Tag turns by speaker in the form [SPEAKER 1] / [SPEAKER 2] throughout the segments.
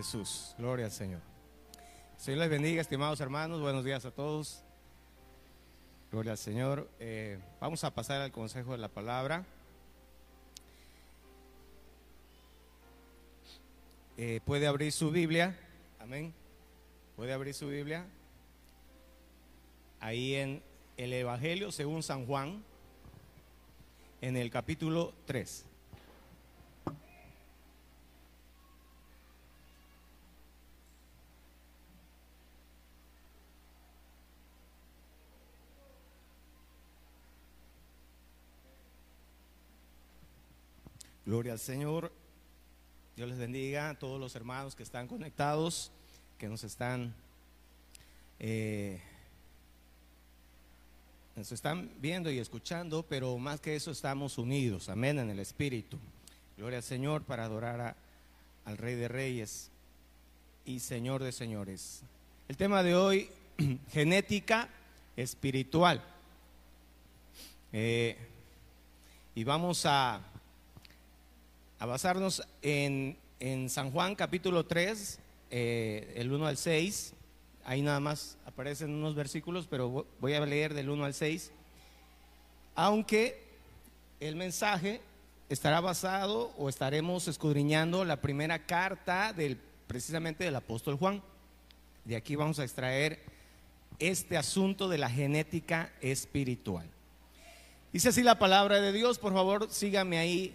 [SPEAKER 1] Jesús, gloria al Señor. Señor les bendiga, estimados hermanos, buenos días a todos. Gloria al Señor. Eh, vamos a pasar al consejo de la palabra. Eh, puede abrir su Biblia, amén. Puede abrir su Biblia. Ahí en el Evangelio según San Juan, en el capítulo 3. Gloria al Señor. Dios les bendiga a todos los hermanos que están conectados, que nos están, eh, nos están viendo y escuchando, pero más que eso estamos unidos, amén, en el Espíritu. Gloria al Señor para adorar a- al Rey de Reyes y Señor de Señores. El tema de hoy, genética espiritual. Eh, y vamos a a basarnos en, en San Juan capítulo 3, eh, el 1 al 6. Ahí nada más aparecen unos versículos, pero vo- voy a leer del 1 al 6. Aunque el mensaje estará basado o estaremos escudriñando la primera carta del, precisamente del apóstol Juan. De aquí vamos a extraer este asunto de la genética espiritual. Dice así la palabra de Dios, por favor sígame ahí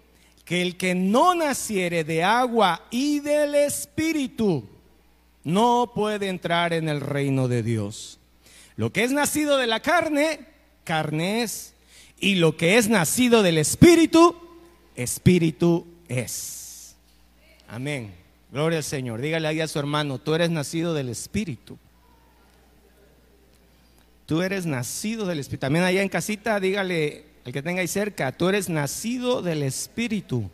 [SPEAKER 1] que el que no naciere de agua y del Espíritu no puede entrar en el reino de Dios. Lo que es nacido de la carne, carne es. Y lo que es nacido del Espíritu, Espíritu es. Amén. Gloria al Señor. Dígale ahí a su hermano, tú eres nacido del Espíritu. Tú eres nacido del Espíritu. También allá en casita, dígale al que tenga ahí cerca, tú eres nacido del Espíritu.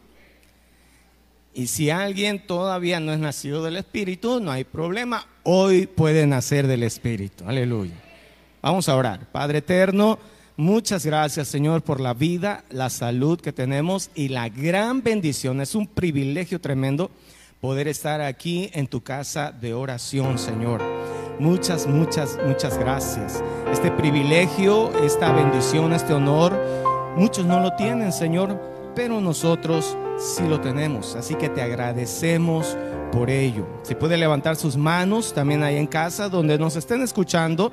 [SPEAKER 1] Y si alguien todavía no es nacido del Espíritu, no hay problema. Hoy puede nacer del Espíritu. Aleluya. Vamos a orar. Padre eterno, muchas gracias Señor por la vida, la salud que tenemos y la gran bendición. Es un privilegio tremendo poder estar aquí en tu casa de oración, Señor. Muchas, muchas, muchas gracias. Este privilegio, esta bendición, este honor, muchos no lo tienen, Señor, pero nosotros sí lo tenemos. Así que te agradecemos por ello. Si puede levantar sus manos también ahí en casa, donde nos estén escuchando.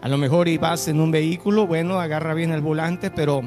[SPEAKER 1] A lo mejor y vas en un vehículo, bueno, agarra bien el volante, pero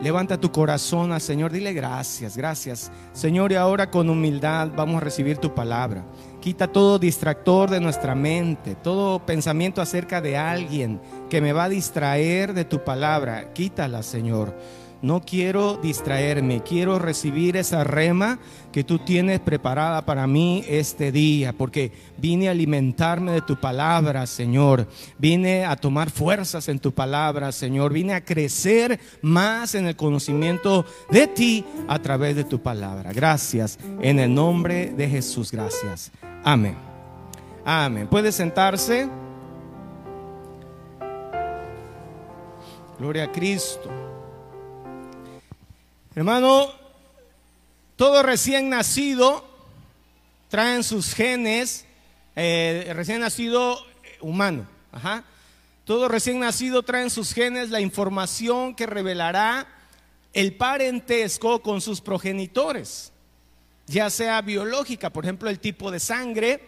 [SPEAKER 1] levanta tu corazón al Señor, dile gracias, gracias. Señor, y ahora con humildad vamos a recibir tu palabra. Quita todo distractor de nuestra mente, todo pensamiento acerca de alguien que me va a distraer de tu palabra. Quítala, Señor. No quiero distraerme, quiero recibir esa rema que tú tienes preparada para mí este día, porque vine a alimentarme de tu palabra, Señor. Vine a tomar fuerzas en tu palabra, Señor. Vine a crecer más en el conocimiento de ti a través de tu palabra. Gracias. En el nombre de Jesús, gracias. Amén. Amén. Puede sentarse. Gloria a Cristo. Hermano, todo recién nacido traen sus genes, eh, recién nacido eh, humano. Todo recién nacido traen sus genes la información que revelará el parentesco con sus progenitores, ya sea biológica, por ejemplo, el tipo de sangre,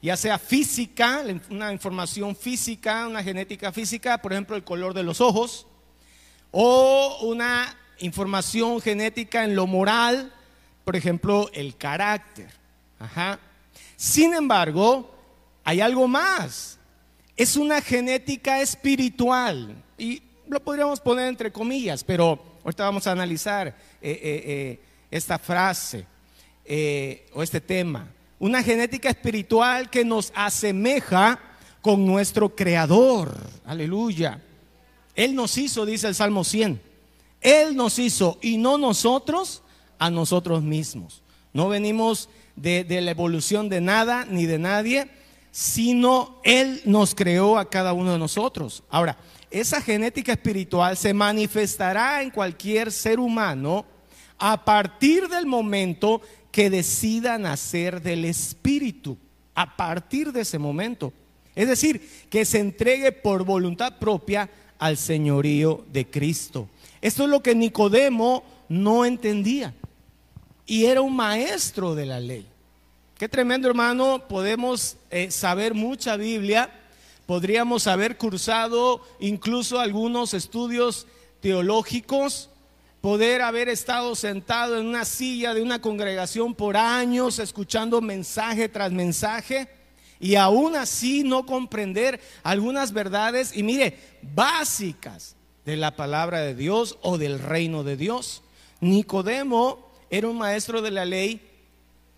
[SPEAKER 1] ya sea física, una información física, una genética física, por ejemplo, el color de los ojos, o una información genética en lo moral, por ejemplo, el carácter. Ajá. Sin embargo, hay algo más. Es una genética espiritual. Y lo podríamos poner entre comillas, pero ahorita vamos a analizar eh, eh, eh, esta frase o este tema. Una genética espiritual que nos asemeja con nuestro Creador. Aleluya. Él nos hizo, dice el Salmo 100. Él nos hizo y no nosotros a nosotros mismos. No venimos de, la evolución de nada ni de nadie, sino Él nos creó a cada uno de nosotros. Ahora, esa genética espiritual se manifestará en cualquier ser humano a partir del momento que decida nacer del Espíritu. A partir de ese momento. Es decir, que se entregue por voluntad propia al señorío de Cristo. Esto es lo que Nicodemo no entendía. Y era un maestro de la ley. Qué tremendo hermano, podemos eh, saber mucha Biblia, podríamos haber cursado incluso algunos estudios teológicos, poder haber estado sentado en una silla de una congregación por años escuchando mensaje tras mensaje y aún así no comprender algunas verdades y mire, básicas de la palabra de Dios o del reino de Dios. Nicodemo era un maestro de la ley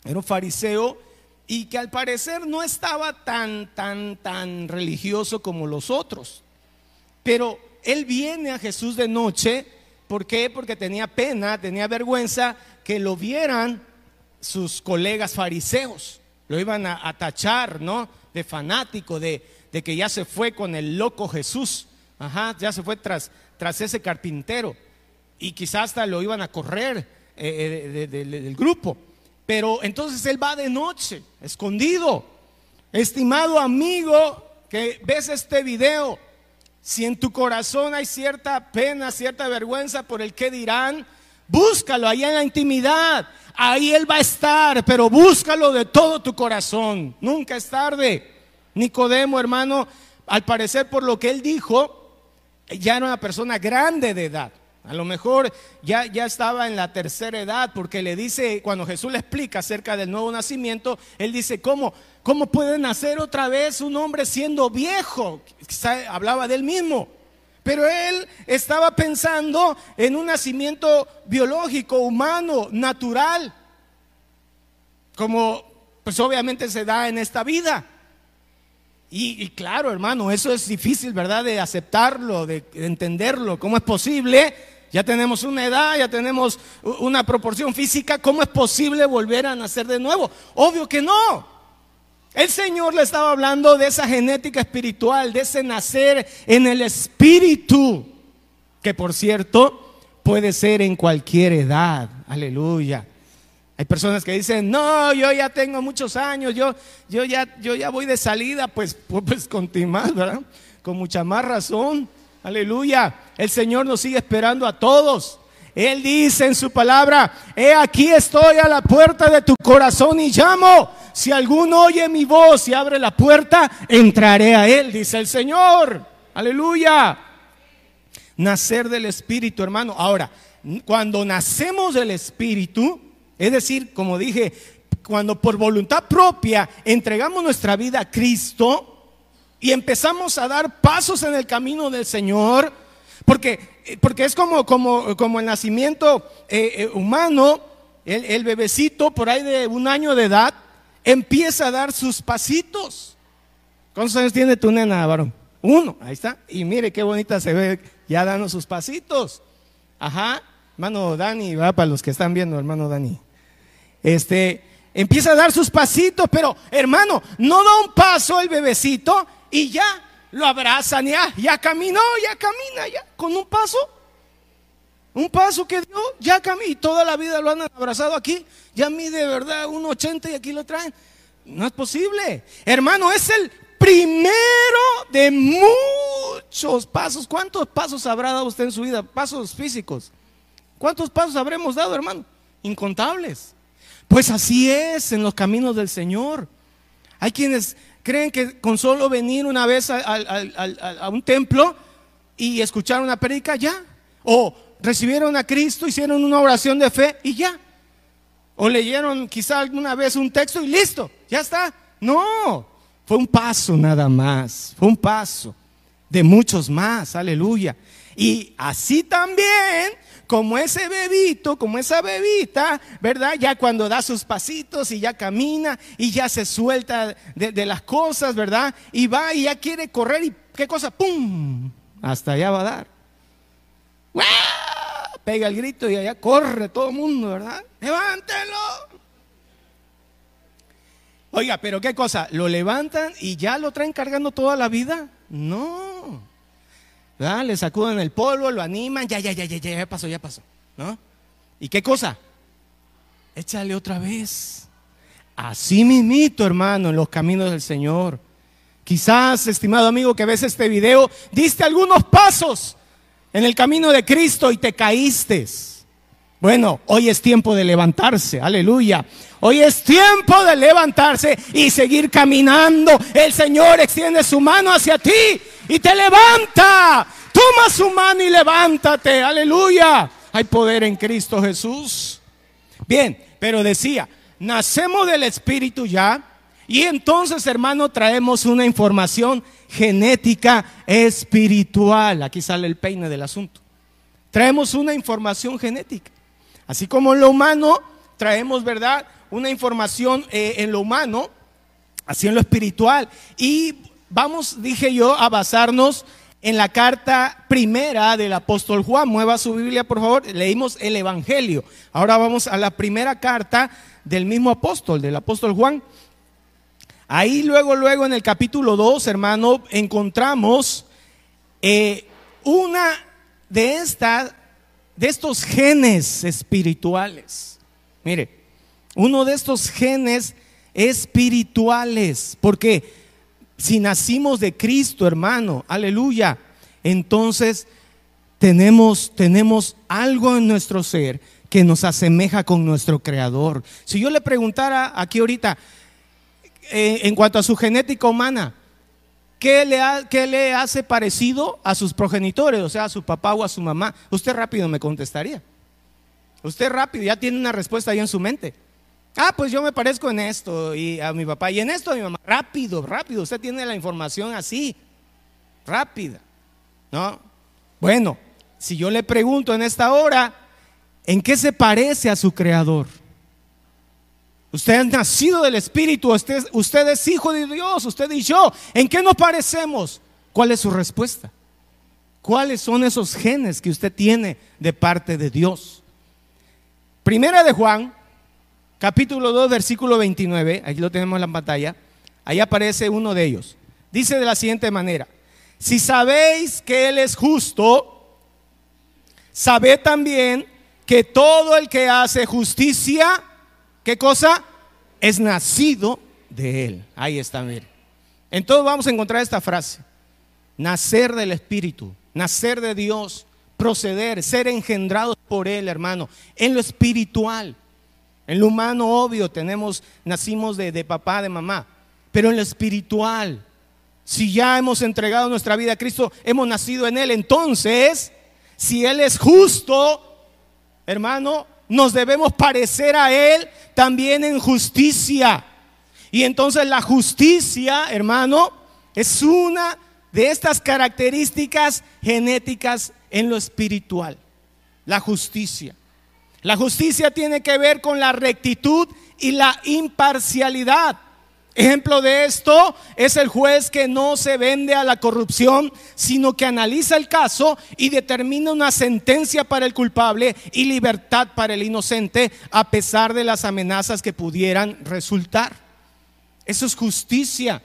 [SPEAKER 1] era un fariseo y que al parecer no estaba tan, tan, tan religioso como los otros. Pero él viene a Jesús de noche, ¿por qué? Porque tenía pena, tenía vergüenza que lo vieran sus colegas fariseos. Lo iban a, tachar, ¿no? De fanático, de, que ya se fue con el loco Jesús. Ajá, ya se fue tras, tras ese carpintero. Y quizás hasta lo iban a correr eh, eh, del grupo. Pero entonces él va de noche, escondido. Estimado amigo que ves este video, si en tu corazón hay cierta pena, cierta vergüenza por el que dirán, búscalo ahí en la intimidad. Ahí él va a estar, pero búscalo de todo tu corazón. Nunca es tarde. Nicodemo, hermano, al parecer por lo que él dijo, ya era una persona grande de edad. A lo mejor ya, ya estaba en la tercera edad porque le dice, cuando Jesús le explica acerca del nuevo nacimiento, él dice, ¿cómo, cómo puede nacer otra vez un hombre siendo viejo? hablaba de él mismo. Pero él estaba pensando en un nacimiento biológico, humano, natural, como pues obviamente se da en esta vida. Y, claro, hermano, eso es difícil, ¿verdad? De aceptarlo, de entenderlo. ¿Cómo es posible ya tenemos una edad, ya tenemos una proporción física. ¿Cómo es posible volver a nacer de nuevo? Obvio que no. El Señor le estaba hablando de esa genética espiritual, de ese nacer en el espíritu, que por cierto puede ser en cualquier edad. Aleluya. Hay personas que dicen, no, yo ya tengo muchos años, yo, yo, ya, yo ya voy de salida, pues, pues, pues con ¿verdad? Con mucha más razón. Aleluya. El Señor nos sigue esperando a todos. Él dice en su palabra, he aquí estoy a la puerta de tu corazón y llamo. Si alguno oye mi voz y abre la puerta, entraré a él, dice el Señor. Aleluya. Nacer del Espíritu, hermano. Ahora, cuando nacemos del Espíritu, es decir, como dije, cuando por voluntad propia entregamos nuestra vida a Cristo, y empezamos a dar pasos en el camino del Señor, porque, porque es como, como, como el nacimiento eh, eh, humano, el, bebecito por ahí de un año de edad empieza a dar sus pasitos. ¿Cuántos años tiene tu nena, varón? Uno, ahí está. Y mire qué bonita se ve ya dando sus pasitos. Ajá, hermano Dani, va para los que están viendo, hermano Dani. Este, empieza a dar sus pasitos, pero hermano, no da un paso el bebecito y ya lo abrazan, ya, ya caminó, ya camina, ya, con un paso. Un paso que dio, ya camina. Y toda la vida lo han abrazado aquí. Ya mide, de verdad, un 80 y aquí lo traen. No es posible. Hermano, es el primero de muchos pasos. ¿Cuántos pasos habrá dado usted en su vida? Pasos físicos. ¿Cuántos pasos habremos dado, hermano? Incontables. Pues así es en los caminos del Señor. Hay quienes creen que con solo venir una vez a, un templo y escuchar una predica ya. O recibieron a Cristo, hicieron una oración de fe y ya. O leyeron quizá alguna vez un texto y listo, ya está. No, fue un paso nada más, fue un paso de muchos más, aleluya. Y así también, como ese bebito, como esa bebita, ¿verdad? Ya cuando da sus pasitos y ya camina y ya se suelta de, las cosas, ¿verdad? Y va y ya quiere correr y qué cosa, ¡pum! Hasta allá va a dar. Pega el grito y allá corre todo el mundo, ¿verdad? Levántelo. Oiga, pero qué cosa, ¿lo levantan y ya lo traen cargando toda la vida? No. Le sacuden el polvo, lo animan, ya, ya, ya, ya, ya, pasó, ya pasó. ¿No? ¿Y qué cosa? Échale otra vez. Así mismito, hermano, en los caminos del Señor. Quizás, estimado amigo, que ves este video, diste algunos pasos en el camino de Cristo y te caíste. Bueno, hoy es tiempo de levantarse, aleluya. Hoy es tiempo de levantarse y seguir caminando. El Señor extiende su mano hacia ti y te levanta. Toma su mano y levántate, aleluya. Hay poder en Cristo Jesús. Bien, pero decía, nacemos del Espíritu ya. Y entonces, hermano, traemos una información genética espiritual. Aquí sale el peine del asunto. Traemos una información genética. Así como en lo humano traemos, ¿verdad? Una información eh, en lo humano, así en lo espiritual. Y vamos, dije yo, a basarnos en la carta primera del apóstol Juan. Mueva su Biblia, por favor. Leímos el Evangelio. Ahora vamos a la primera carta del mismo apóstol, del apóstol Juan. Ahí luego, luego en el capítulo 2, hermano, encontramos eh, una de estas de estos genes espirituales. Mire, uno de estos genes espirituales, porque si nacimos de Cristo, hermano, aleluya, entonces tenemos, tenemos algo en nuestro ser que nos asemeja con nuestro creador. Si yo le preguntara aquí ahorita, eh, en cuanto a su genética humana, ¿Qué le, le hace parecido a sus progenitores, o sea, a su papá o a su mamá? Usted rápido me contestaría. Usted rápido, ya tiene una respuesta ahí en su mente. Ah, pues yo me parezco en esto y a mi papá y en esto a mi mamá. Rápido, rápido. Usted tiene la información así, rápida. ¿No? Bueno, si yo le pregunto en esta hora, ¿en qué se parece a su creador? Usted es nacido del Espíritu, usted, usted es hijo de Dios, usted y yo. ¿En qué nos parecemos? ¿Cuál es su respuesta? ¿Cuáles son esos genes que usted tiene de parte de Dios? Primera de Juan, capítulo 2, versículo 29, aquí lo tenemos en la pantalla, ahí aparece uno de ellos. Dice de la siguiente manera, si sabéis que Él es justo, sabed también que todo el que hace justicia, ¿Qué cosa? Es nacido de Él. Ahí está, mire. Entonces vamos a encontrar esta frase. Nacer del Espíritu, nacer de Dios, proceder, ser engendrados por Él, hermano, en lo espiritual. En lo humano, obvio, tenemos, nacimos de, de papá, de mamá, pero en lo espiritual, si ya hemos entregado nuestra vida a Cristo, hemos nacido en Él, entonces, si Él es justo, hermano, nos debemos parecer a Él también en justicia. Y entonces la justicia, hermano, es una de estas características genéticas en lo espiritual. La justicia. La justicia tiene que ver con la rectitud y la imparcialidad. Ejemplo de esto es el juez que no se vende a la corrupción, sino que analiza el caso y determina una sentencia para el culpable y libertad para el inocente, a pesar de las amenazas que pudieran resultar. Eso es justicia.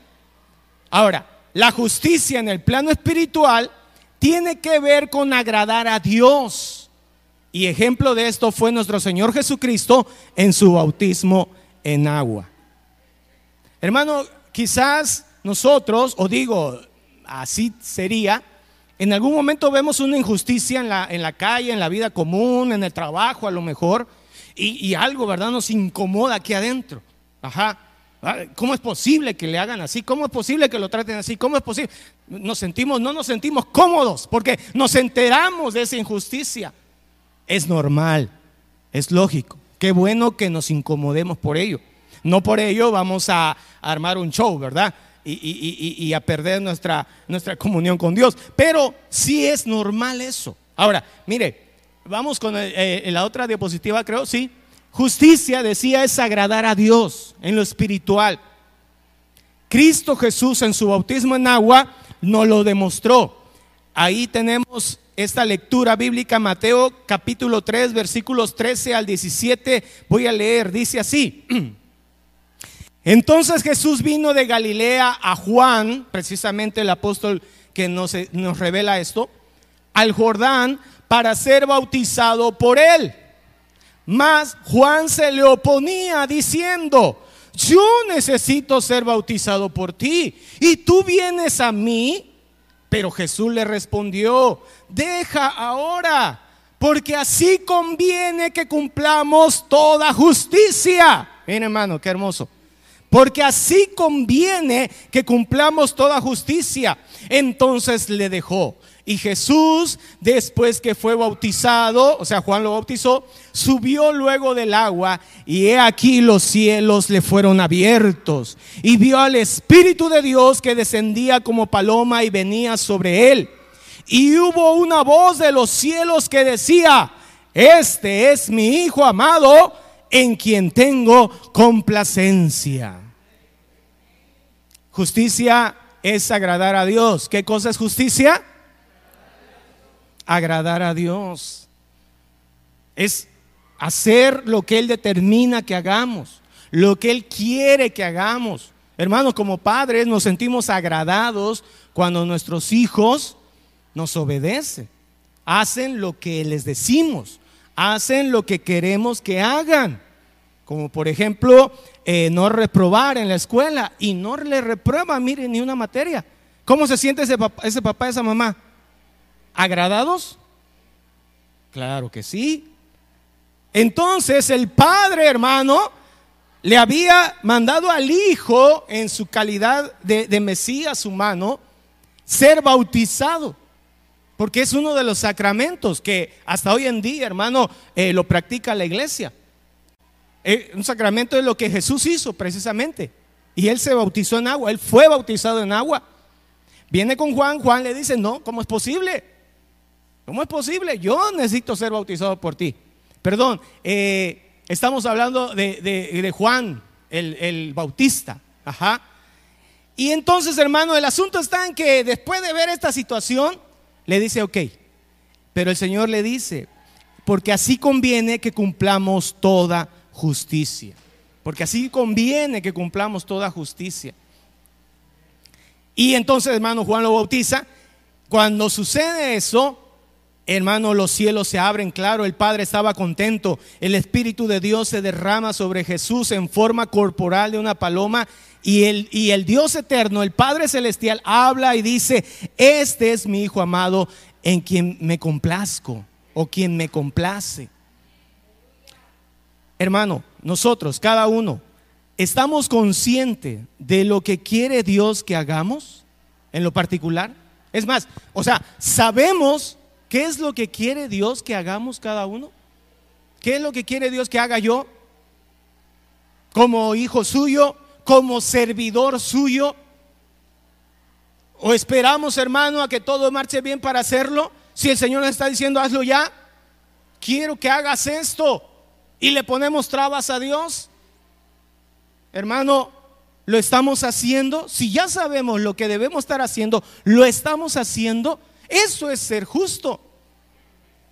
[SPEAKER 1] Ahora, la justicia en el plano espiritual tiene que ver con agradar a Dios. Y ejemplo de esto fue nuestro Señor Jesucristo en su bautismo en agua. Hermano, quizás nosotros, o digo, así sería, en algún momento vemos una injusticia en la, en la calle, en la vida común, en el trabajo a lo mejor, y, y algo, ¿verdad? Nos incomoda aquí adentro. Ajá. Ah, ¿Cómo es posible que le hagan así? ¿Cómo es posible que lo traten así? ¿Cómo es posible? Nos sentimos, no nos sentimos cómodos porque nos enteramos de esa injusticia. Es normal, es lógico. Qué bueno que nos incomodemos por ello. No por ello vamos a armar un show, ¿verdad? Y, a perder nuestra, nuestra comunión con Dios. Pero sí es normal eso. Ahora, mire, vamos con eh, la otra diapositiva, creo, sí. Justicia, decía, es agradar a Dios en lo espiritual. Cristo Jesús en su bautismo en agua nos lo demostró. Ahí tenemos esta lectura bíblica, Mateo capítulo 3, versículos 13 al 17. Voy a leer, dice así. Entonces Jesús vino de Galilea a Juan, precisamente el apóstol que nos, nos revela esto, al Jordán para ser bautizado por él. Mas Juan se le oponía diciendo, yo necesito ser bautizado por ti y tú vienes a mí. Pero Jesús le respondió, deja ahora, porque así conviene que cumplamos toda justicia. Miren hermano, qué hermoso. Porque así conviene que cumplamos toda justicia. Entonces le dejó. Y Jesús, después que fue bautizado, o sea, Juan lo bautizó, subió luego del agua y he aquí los cielos le fueron abiertos. Y vio al Espíritu de Dios que descendía como paloma y venía sobre él. Y hubo una voz de los cielos que decía, este es mi Hijo amado en quien tengo complacencia. Justicia es agradar a Dios. ¿Qué cosa es justicia? agradar a Dios. Es hacer lo que Él determina que hagamos, lo que Él quiere que hagamos. Hermanos, como padres nos sentimos agradados cuando nuestros hijos nos obedecen, hacen lo que les decimos, hacen lo que queremos que hagan. Como por ejemplo, eh, no reprobar en la escuela y no le reprueba, miren, ni una materia. ¿Cómo se siente ese papá, ese papá esa mamá? agradados? Claro que sí. Entonces el padre, hermano, le había mandado al hijo en su calidad de, Mesías humano ser bautizado. Porque es uno de los sacramentos que hasta hoy en día, hermano, eh, lo practica la iglesia. Eh, un sacramento es lo que Jesús hizo precisamente. Y él se bautizó en agua, él fue bautizado en agua. Viene con Juan, Juan le dice, no, ¿cómo es posible? ¿Cómo es posible? Yo necesito ser bautizado por ti. Perdón, eh, estamos hablando de, Juan, el, el, Bautista. Ajá. Y entonces, hermano, el asunto está en que después de ver esta situación, le dice, ok, pero el Señor le dice, porque así conviene que cumplamos toda justicia. Porque así conviene que cumplamos toda justicia. Y entonces, hermano, Juan lo bautiza. Cuando sucede eso, Hermano, los cielos se abren, claro, el Padre estaba contento, el Espíritu de Dios se derrama sobre Jesús en forma corporal de una paloma y el, y el Dios eterno, el Padre celestial, habla y dice, este es mi Hijo amado en quien me complazco o quien me complace. Hermano, nosotros, cada uno, ¿estamos conscientes de lo que quiere Dios que hagamos en lo particular? Es más, o sea, sabemos ¿Qué es lo que quiere Dios que hagamos cada uno? ¿Qué es lo que quiere Dios que haga yo? Como hijo suyo, como servidor suyo. ¿O esperamos, hermano, a que todo marche bien para hacerlo? Si el Señor nos está diciendo, hazlo ya, quiero que hagas esto. Y le ponemos trabas a Dios. Hermano, ¿lo estamos haciendo? Si ya sabemos lo que debemos estar haciendo, ¿lo estamos haciendo? Eso es ser justo.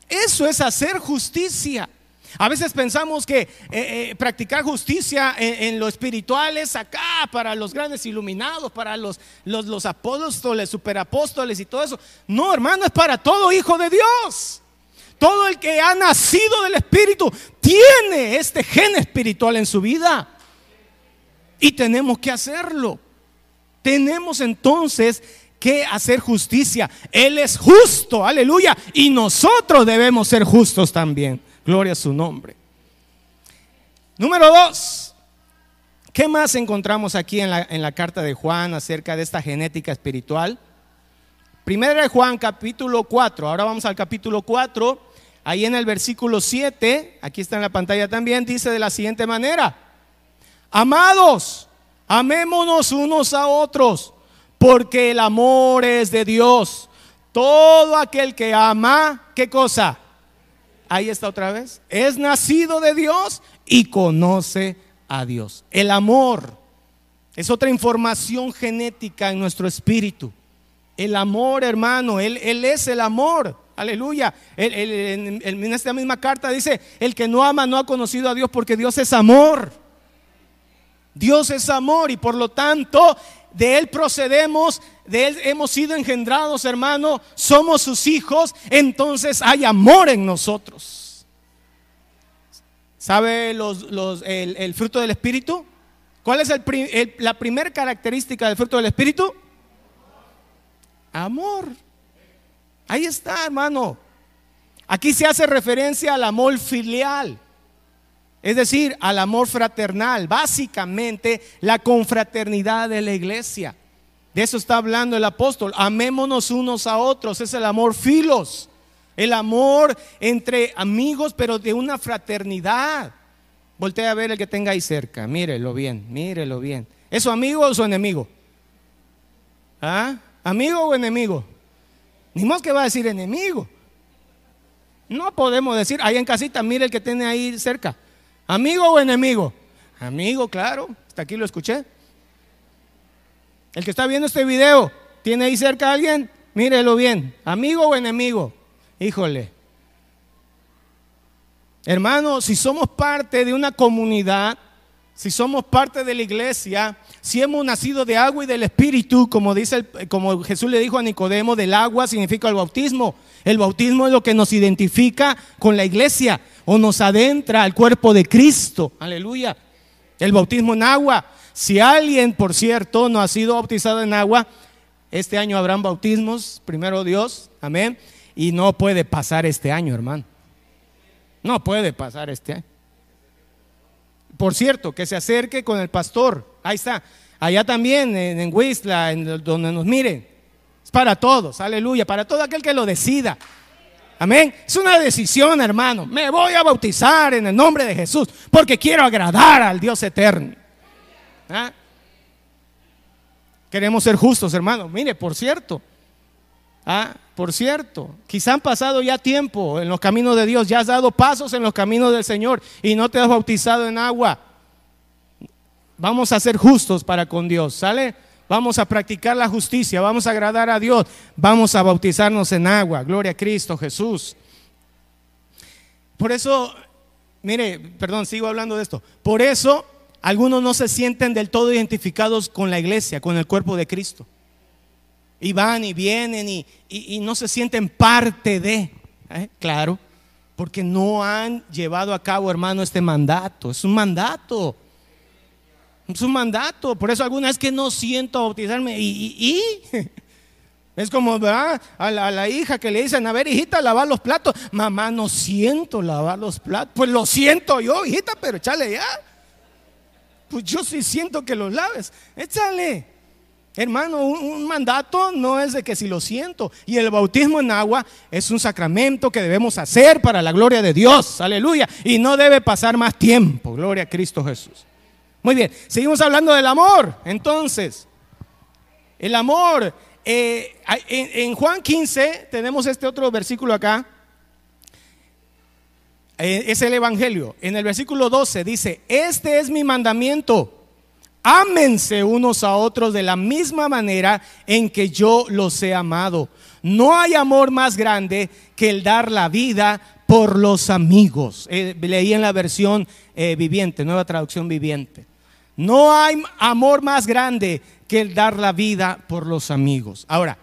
[SPEAKER 1] Eso es hacer justicia. A veces pensamos que eh, eh, practicar justicia en, lo espiritual es acá para los grandes iluminados, para los, los, los apóstoles, superapóstoles y todo eso. No, hermano, es para todo hijo de Dios. Todo el que ha nacido del Espíritu tiene este gen espiritual en su vida. Y tenemos que hacerlo. Tenemos entonces que hacer justicia. Él es justo, aleluya. Y nosotros debemos ser justos también. Gloria a su nombre. Número dos, ¿Qué más encontramos aquí en la, en la carta de Juan acerca de esta genética espiritual? Primera de Juan capítulo 4, ahora vamos al capítulo 4, ahí en el versículo 7, aquí está en la pantalla también, dice de la siguiente manera, amados, amémonos unos a otros, porque el amor es de Dios. Todo aquel que ama, ¿qué cosa? Ahí está otra vez, es nacido de Dios y conoce a Dios. El amor es otra información genética en nuestro espíritu. El amor, hermano, Él, es el amor. Aleluya. en esta misma carta dice, el que no ama no ha conocido a Dios porque Dios es amor. Dios es amor y por lo tanto de Él procedemos, de Él hemos sido engendrados, hermano, somos sus hijos, entonces hay amor en nosotros. ¿Sabe los, el, fruto del Espíritu? ¿Cuál es la primera característica del fruto del Espíritu? Amor. Ahí está, hermano. Aquí se hace referencia al amor filial, es decir, al amor fraternal, básicamente la confraternidad de la iglesia. De eso está hablando el apóstol. Amémonos unos a otros, es el amor filos, el amor entre amigos, pero de una fraternidad. Voltea a ver el que tenga ahí cerca, mírelo bien, mírelo bien. ¿Es su amigo o su enemigo? ¿Ah? ¿Amigo o enemigo? Ni más que va a decir enemigo. No podemos decir, ahí en casita, mire el que tiene ahí cerca. ¿Amigo o enemigo? Amigo, claro. Hasta aquí lo escuché. El que está viendo este video, ¿tiene ahí cerca a alguien? Mírelo bien. ¿Amigo o enemigo? Híjole. Hermano, si somos parte de una comunidad, si somos parte de la iglesia, si hemos nacido de agua y del Espíritu, como, dice como Jesús le dijo a Nicodemo, del agua significa el bautismo. El bautismo es lo que nos identifica con la iglesia o nos adentra al cuerpo de Cristo. Aleluya. El bautismo en agua. Si alguien, por cierto, no ha sido bautizado en agua, este año habrán bautismos, primero Dios, amén. Y no puede pasar este año, hermano. No puede pasar este año. Por cierto, que se acerque con el pastor. Ahí está. Allá también, en, en en donde nos miren. Es para todos, aleluya, para todo aquel que lo decida. Amén. Es una decisión, hermano. Me voy a bautizar en el nombre de Jesús porque quiero agradar al Dios eterno. ¿Ah? Queremos ser justos, hermano. Mire, por cierto, ¿ah? Por cierto, quizá han pasado ya tiempo en los caminos de Dios, ya has dado pasos en los caminos del Señor y no te has bautizado en agua. Vamos a ser justos para con Dios, ¿sale? Vamos a practicar la justicia, vamos a agradar a Dios, vamos a bautizarnos en agua. Gloria a Cristo Jesús. Por eso, mire, perdón, sigo hablando de esto. Por eso algunos no se sienten del todo identificados con la iglesia, con el cuerpo de Cristo. Y van y vienen y, no se sienten parte de. ¿eh? Claro, porque no han llevado a cabo, hermano, este mandato. Es un mandato. Es un mandato. Por eso algunas que no siento bautizarme. ¿Y? Es como. A, la, a la hija que le dicen, a ver, hijita, lavar los platos. Mamá, no siento lavar los platos. Pues lo siento yo, hijita, pero échale ya. Pues yo sí siento que los laves. Échale. Hermano, un, mandato no es de que si lo siento. Y el bautismo en agua es un sacramento que debemos hacer para la gloria de Dios. Aleluya. Y no debe pasar más tiempo. Gloria a Cristo Jesús. Muy bien, seguimos hablando del amor. Entonces, el amor. Eh, en, Juan 15 tenemos este otro versículo acá. Eh, es el Evangelio. En el versículo 12 dice, este es mi mandamiento. Ámense unos a otros de la misma manera en que yo los he amado. No hay amor más grande que el dar la vida por los amigos. Eh, leí en la versión eh, viviente, nueva traducción viviente. No hay amor más grande que el dar la vida por los amigos. Ahora,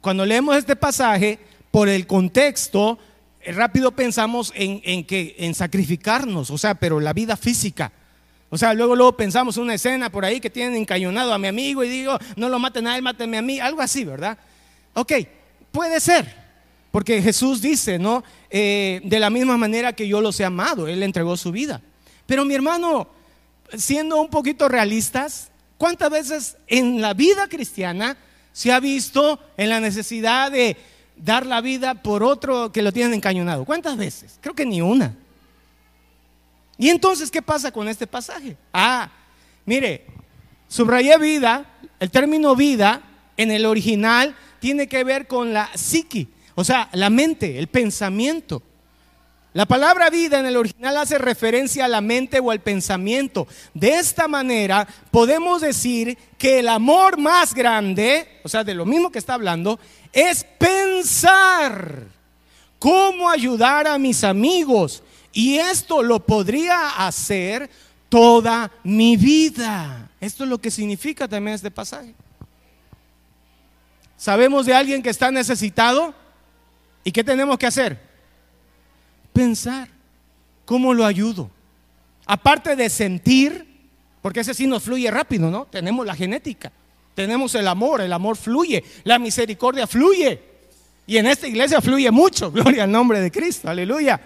[SPEAKER 1] cuando leemos este pasaje, por el contexto, eh, rápido pensamos en, que, en sacrificarnos, o sea, pero la vida física. O sea, luego, luego pensamos una escena por ahí que tienen encañonado a mi amigo y digo, no lo maten a él, mátenme a mí, algo así, ¿verdad? Ok, puede ser, porque Jesús dice, ¿no? Eh, de la misma manera que yo los he amado, Él entregó su vida. Pero mi hermano, siendo un poquito realistas, ¿cuántas veces en la vida cristiana se ha visto en la necesidad de dar la vida por otro que lo tienen encañonado? ¿Cuántas veces? Creo que ni una. Y entonces, ¿qué pasa con este pasaje? Ah, mire, subrayé vida, el término vida en el original tiene que ver con la psiqui, o sea, la mente, el pensamiento. La palabra vida en el original hace referencia a la mente o al pensamiento. De esta manera podemos decir que el amor más grande, o sea, de lo mismo que está hablando, es pensar cómo ayudar a mis amigos. Y esto lo podría hacer toda mi vida. Esto es lo que significa también este pasaje. ¿Sabemos de alguien que está necesitado? ¿Y qué tenemos que hacer? Pensar. ¿Cómo lo ayudo? Aparte de sentir, porque ese sí nos fluye rápido, ¿no? Tenemos la genética, tenemos el amor, el amor fluye, la misericordia fluye. Y en esta iglesia fluye mucho, gloria al nombre de Cristo, aleluya.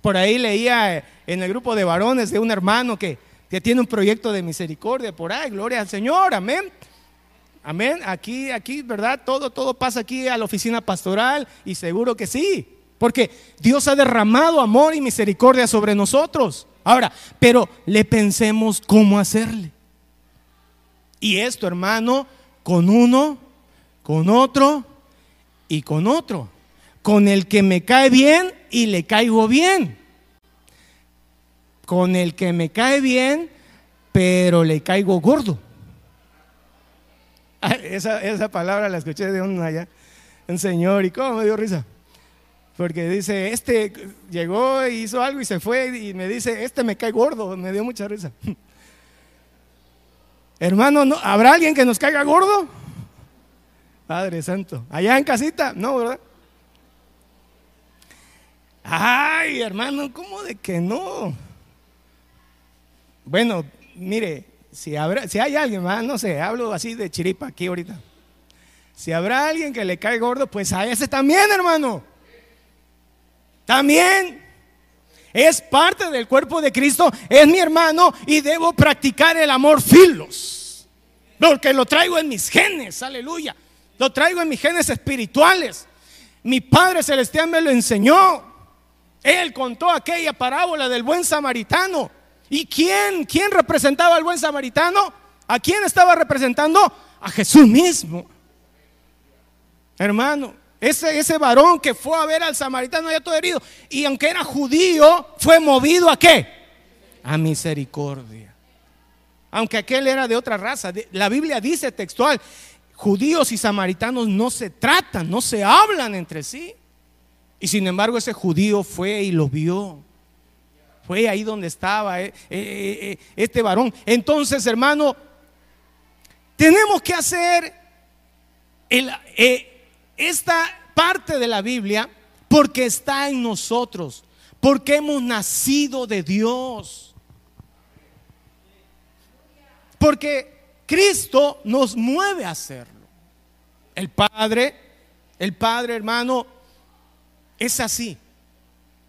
[SPEAKER 1] Por ahí leía eh, en el grupo de varones de un hermano que, que tiene un proyecto de misericordia por ahí, gloria al Señor, amén. Amén. Aquí, aquí, ¿verdad? Todo, todo pasa aquí a la oficina pastoral y seguro que sí. Porque Dios ha derramado amor y misericordia sobre nosotros. Ahora, pero le pensemos cómo hacerle. Y esto, hermano, con uno, con otro y con otro. Con el que me cae bien y le caigo bien. Con el que me cae bien, pero le caigo gordo. Esa, esa palabra la escuché de un allá, un señor, y cómo me dio risa. Porque dice, este llegó y hizo algo y se fue y me dice, este me cae gordo, me dio mucha risa. Hermano, ¿no? ¿habrá alguien que nos caiga gordo? Padre Santo, allá en casita, no, ¿verdad? Ay, hermano, ¿cómo de que no? Bueno, mire, si, habrá, si hay alguien más, no sé, hablo así de chiripa aquí ahorita. Si habrá alguien que le cae gordo, pues a ese también, hermano. También. Es parte del cuerpo de Cristo, es mi hermano y debo practicar el amor filos. Porque lo traigo en mis genes, aleluya. Lo traigo en mis genes espirituales. Mi Padre Celestial me lo enseñó. Él contó aquella parábola del buen samaritano. ¿Y quién? ¿Quién representaba al buen samaritano? ¿A quién estaba representando? A Jesús mismo. Hermano, ese, ese varón que fue a ver al samaritano ya todo herido, y aunque era judío, fue movido a qué? A misericordia. Aunque aquel era de otra raza. La Biblia dice textual, judíos y samaritanos no se tratan, no se hablan entre sí. Y sin embargo ese judío fue y lo vio. Fue ahí donde estaba eh, eh, eh, este varón. Entonces, hermano, tenemos que hacer esta parte de la Biblia porque está en nosotros, porque hemos nacido de Dios. Porque Cristo nos mueve a hacerlo. El Padre, el Padre hermano, es así.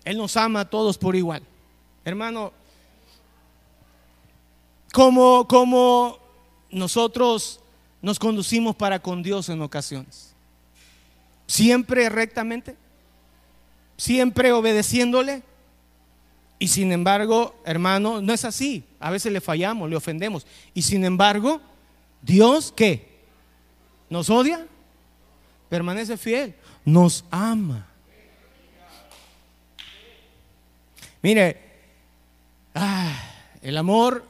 [SPEAKER 1] Él nos ama a todos por igual. Hermano, como, como nosotros nos conducimos para con Dios en ocasiones. Siempre rectamente, siempre obedeciéndole. Y sin embargo, hermano, no es así. A veces le fallamos, le ofendemos. Y sin embargo, Dios, ¿qué? ¿Nos odia? Permanece fiel. Nos ama. Mire, Ah, el amor,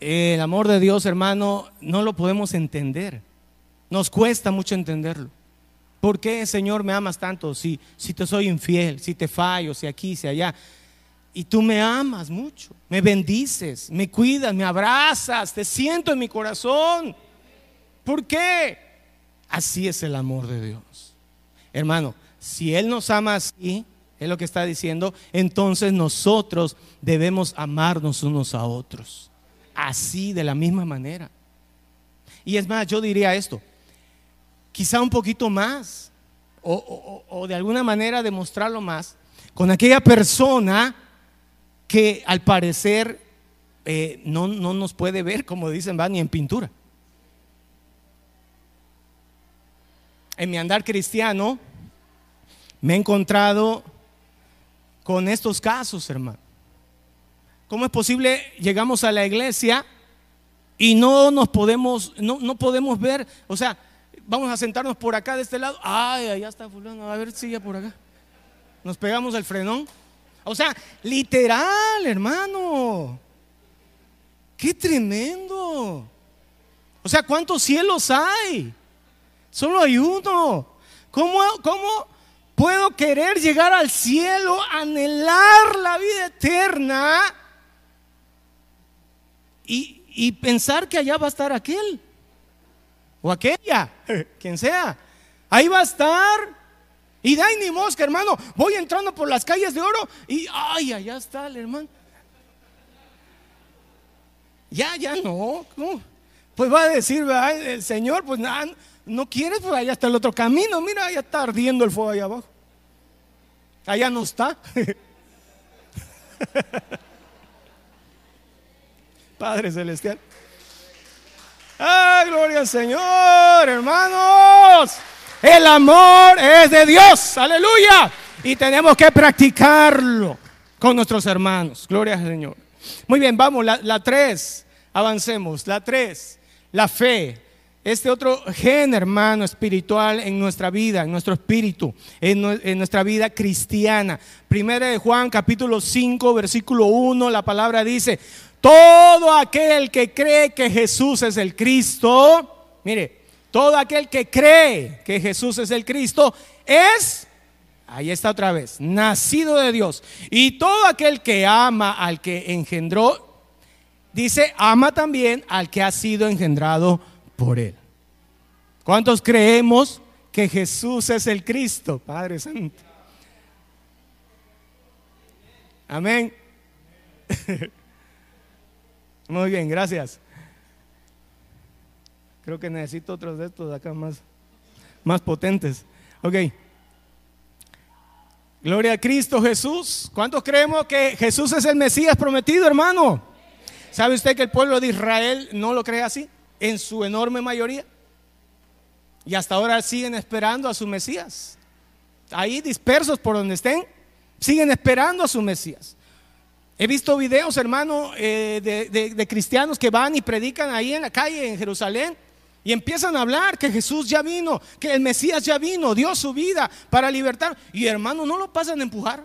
[SPEAKER 1] el amor de Dios, hermano, no lo podemos entender. Nos cuesta mucho entenderlo. ¿Por qué, Señor, me amas tanto? Si, si te soy infiel, si te fallo, si aquí, si allá. Y tú me amas mucho, me bendices, me cuidas, me abrazas, te siento en mi corazón. ¿Por qué? Así es el amor de Dios. Hermano, si Él nos ama así, es lo que está diciendo, entonces nosotros debemos amarnos unos a otros. Así, de la misma manera. Y es más, yo diría esto, quizá un poquito más, o, de alguna manera demostrarlo más, con aquella persona que al parecer eh, no, no nos puede ver, como dicen, va ni en pintura. En mi andar cristiano me he encontrado con estos casos, hermano. ¿Cómo es posible llegamos a la iglesia y no nos podemos, no, no podemos ver, o sea, vamos a sentarnos por acá de este lado, ay, allá está fulano, a ver si ya por acá. Nos pegamos el frenón. O sea, literal, hermano. Qué tremendo. O sea, ¿cuántos cielos hay? Solo hay uno. ¿Cómo, cómo puedo querer llegar al cielo, anhelar la vida eterna y, y pensar que allá va a estar aquel o aquella, quien sea? Ahí va a estar. Y da ni mosca, hermano. Voy entrando por las calles de oro y, ay, allá está el hermano. Ya, ya no. Pues va a decir, el Señor, pues nada, no quieres, pues allá está el otro camino. Mira, allá está ardiendo el fuego allá abajo. Allá no está. Padre Celestial. ¡Ay, gloria al Señor, hermanos! El amor es de Dios, aleluya. Y tenemos que practicarlo con nuestros hermanos. Gloria al Señor. Muy bien, vamos, la, tres, avancemos. La tres, la fe. Este otro gen, hermano, espiritual en nuestra vida, en nuestro espíritu, en, nuestra vida cristiana. Primera de Juan, capítulo 5, versículo 1, la palabra dice, todo aquel que cree que Jesús es el Cristo, mire, todo aquel que cree que Jesús es el Cristo es, ahí está otra vez, nacido de Dios. Y todo aquel que ama al que engendró, dice, ama también al que ha sido engendrado por él. ¿Cuántos creemos que Jesús es el Cristo, Padre Santo? Amén. Muy bien, gracias. Creo que necesito otros de estos acá más, más potentes. Ok. Gloria a Cristo Jesús. ¿Cuántos creemos que Jesús es el Mesías prometido, hermano? ¿Sabe usted que el pueblo de Israel no lo cree así? En su enorme mayoría. Y hasta ahora siguen esperando a su Mesías. Ahí dispersos por donde estén, siguen esperando a su Mesías. He visto videos, hermano, eh, de, de cristianos que van y predican ahí en la calle en Jerusalén y empiezan a hablar que Jesús ya vino, que el Mesías ya vino, dio su vida para libertar. Y hermano, no lo pasan a empujar.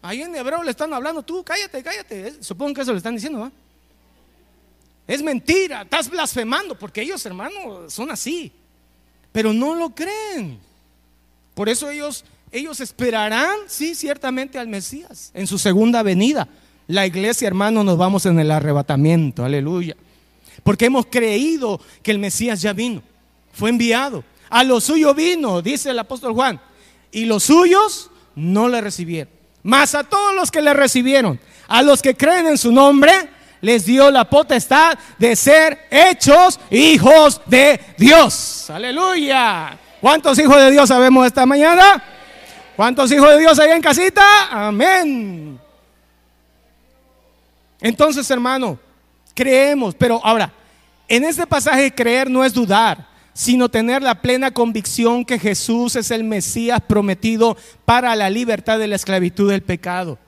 [SPEAKER 1] Ahí en hebreo le están hablando, tú cállate, cállate. Supongo que eso le están diciendo. Es mentira, estás blasfemando, porque ellos, hermano, son así. Pero no lo creen. Por eso ellos, ellos esperarán, sí, ciertamente al Mesías en su segunda venida. La iglesia, hermano, nos vamos en el arrebatamiento, aleluya. Porque hemos creído que el Mesías ya vino, fue enviado. A lo suyo vino, dice el apóstol Juan, y los suyos no le recibieron. Mas a todos los que le recibieron, a los que creen en su nombre, les dio la potestad de ser hechos hijos de Dios. Aleluya. ¿Cuántos hijos de Dios sabemos esta mañana? ¿Cuántos hijos de Dios hay en casita? Amén. Entonces, hermano, Creemos, pero ahora, en este pasaje creer no es dudar, sino tener la plena convicción que Jesús es el Mesías prometido para la libertad de la esclavitud del pecado.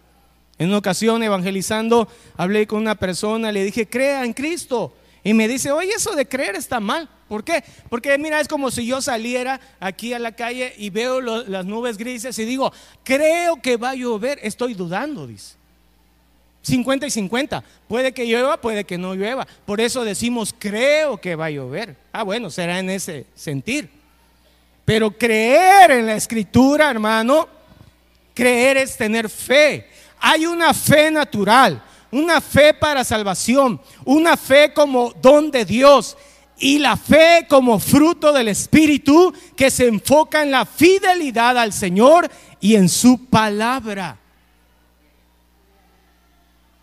[SPEAKER 1] En una ocasión, evangelizando, hablé con una persona, le dije, crea en Cristo. Y me dice, oye, eso de creer está mal. ¿Por qué? Porque mira, es como si yo saliera aquí a la calle y veo las nubes grises y digo, creo que va a llover. Estoy dudando, dice. 50 y 50. Puede que llueva, puede que no llueva. Por eso decimos, creo que va a llover. Ah, bueno, será en ese sentir. Pero creer en la escritura, hermano, creer es tener fe. Hay una fe natural, una fe para salvación, una fe como don de Dios y la fe como fruto del Espíritu que se enfoca en la fidelidad al Señor y en su palabra.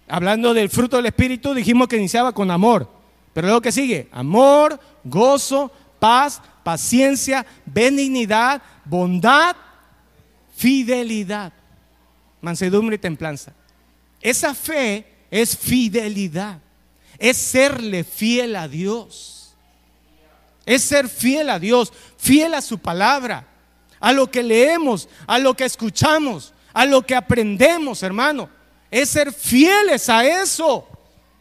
[SPEAKER 1] Hablando del fruto del Espíritu, dijimos que iniciaba con amor. Pero luego que sigue, amor, gozo, paz, paciencia, benignidad, bondad, fidelidad, mansedumbre y templanza. Esa fe es fidelidad. es serle fiel a Dios. Es ser fiel a Dios, fiel a su palabra, a lo que leemos, a lo que escuchamos, a lo que aprendemos, hermano. Es ser fieles a eso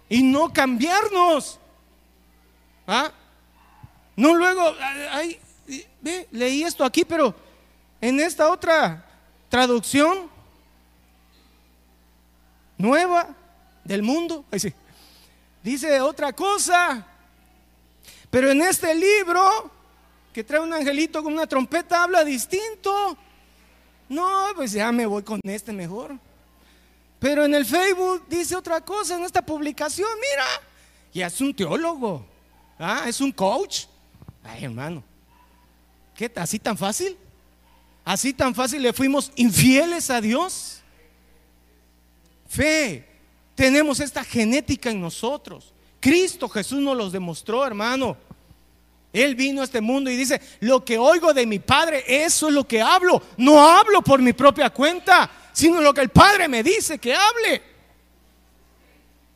[SPEAKER 1] y no cambiarnos. ¿Ah? No luego, ay, ve, leí esto aquí, pero en esta otra traducción nueva del mundo, dice otra cosa. Pero en este libro, que trae un angelito con una trompeta, habla distinto. No, pues ya me voy con este mejor. Pero en el Facebook dice otra cosa, en esta publicación, mira, y es un teólogo, ¿ah? es un coach. Ay, hermano, ¿qué? ¿Así tan fácil? ¿Así tan fácil le fuimos infieles a Dios? Fe, tenemos esta genética en nosotros. Cristo Jesús nos los demostró, hermano. Él vino a este mundo y dice, lo que oigo de mi Padre, eso es lo que hablo. No hablo por mi propia cuenta sino lo que el Padre me dice que hable.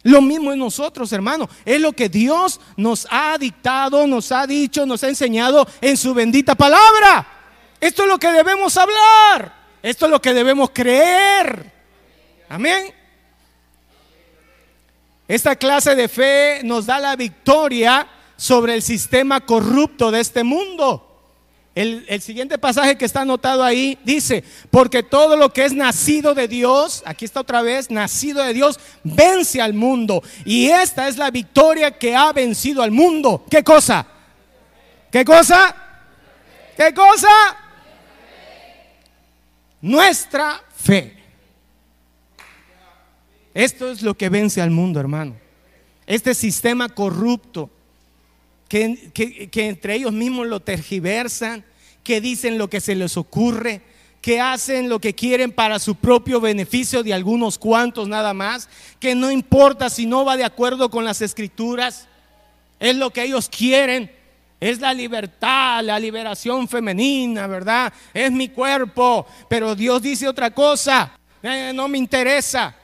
[SPEAKER 1] Lo mismo en nosotros, hermano. Es lo que Dios nos ha dictado, nos ha dicho, nos ha enseñado en su bendita palabra. Esto es lo que debemos hablar. Esto es lo que debemos creer. Amén. Esta clase de fe nos da la victoria sobre el sistema corrupto de este mundo. El, siguiente pasaje que está anotado ahí dice, porque todo lo que es nacido de Dios, aquí está otra vez, nacido de Dios, vence al mundo. Y esta es la victoria que ha vencido al mundo. ¿Qué cosa? ¿Qué cosa? ¿Qué cosa? Nuestra fe. Esto es lo que vence al mundo, hermano. Este sistema corrupto que, entre ellos mismos lo tergiversan, que dicen lo que se les ocurre, que hacen lo que quieren para su propio beneficio de algunos cuantos nada más, que no importa si no va de acuerdo con las escrituras, es lo que ellos quieren, es la libertad, la liberación femenina, ¿verdad? Es mi cuerpo, pero Dios dice otra cosa, eh, no me interesa.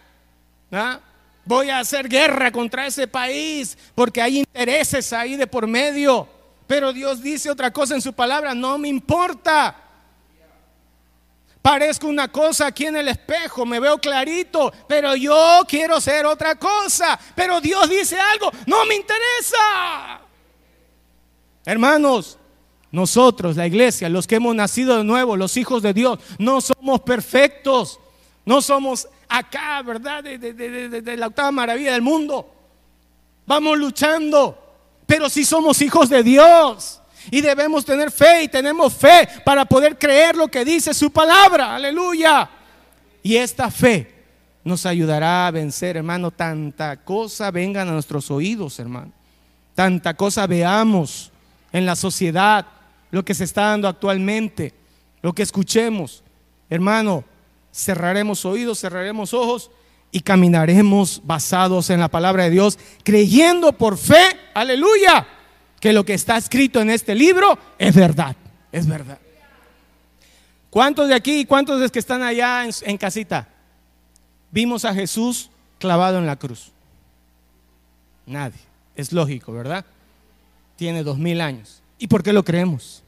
[SPEAKER 1] ¿Ah? voy a hacer guerra contra ese país porque hay intereses ahí de por medio. Pero Dios dice otra cosa en su palabra, no me importa. Parezco una cosa aquí en el espejo, me veo clarito, pero yo quiero ser otra cosa. Pero Dios dice algo, no me interesa. Hermanos, nosotros, la iglesia, los que hemos nacido de nuevo, los hijos de Dios, no somos perfectos, no somos acá, ¿verdad? De, la octava maravilla del mundo. Vamos luchando, pero si somos hijos de Dios y debemos tener fe y tenemos fe para poder creer lo que dice su palabra, aleluya. Y esta fe nos ayudará a vencer, hermano, tanta cosa vengan a nuestros oídos, hermano. Tanta cosa veamos en la sociedad, lo que se está dando actualmente, lo que escuchemos. Hermano, cerraremos oídos, cerraremos ojos y caminaremos basados en la palabra de Dios, creyendo por fe, aleluya, que lo que está escrito en este libro es verdad, es verdad. ¿Cuántos de aquí y cuántos de los que están allá en, casita vimos a Jesús clavado en la cruz? Nadie. Es lógico, ¿verdad? Tiene dos mil años. ¿Y por qué lo creemos?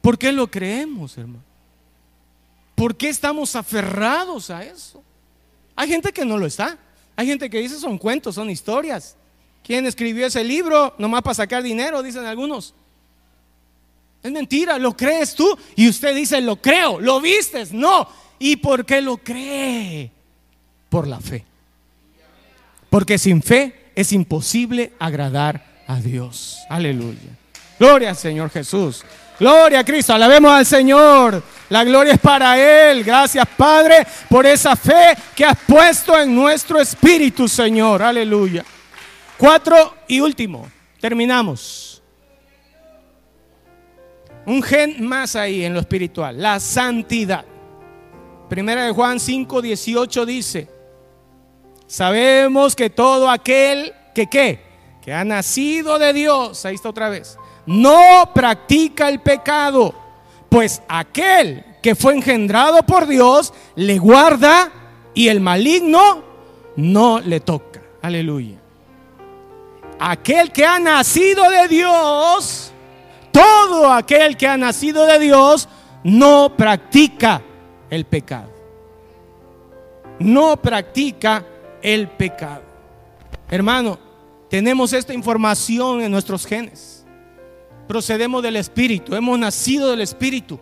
[SPEAKER 1] ¿Por qué lo creemos, hermano? ¿Por qué estamos aferrados a eso? Hay gente que no lo está. Hay gente que dice son cuentos, son historias. ¿Quién escribió ese libro? Nomás para sacar dinero, dicen algunos. Es mentira, lo crees tú y usted dice, lo creo, lo vistes, no. ¿Y por qué lo cree? Por la fe. Porque sin fe es imposible agradar a Dios. Aleluya. Gloria al Señor Jesús. Gloria a Cristo, alabemos al Señor. La gloria es para Él. Gracias, Padre, por esa fe que has puesto en nuestro espíritu, Señor. Aleluya. Cuatro y último. Terminamos. Un gen más ahí en lo espiritual, la santidad. Primera de Juan 5, 18 dice, sabemos que todo aquel que qué, que ha nacido de Dios, ahí está otra vez, no practica el pecado, pues aquel que fue engendrado por Dios le guarda y el maligno no le toca. Aleluya. aquel que ha nacido de Dios, todo aquel que ha nacido de Dios, no practica el pecado. No practica el pecado. Hermano, tenemos esta información en nuestros genes. Procedemos del Espíritu, hemos nacido del Espíritu.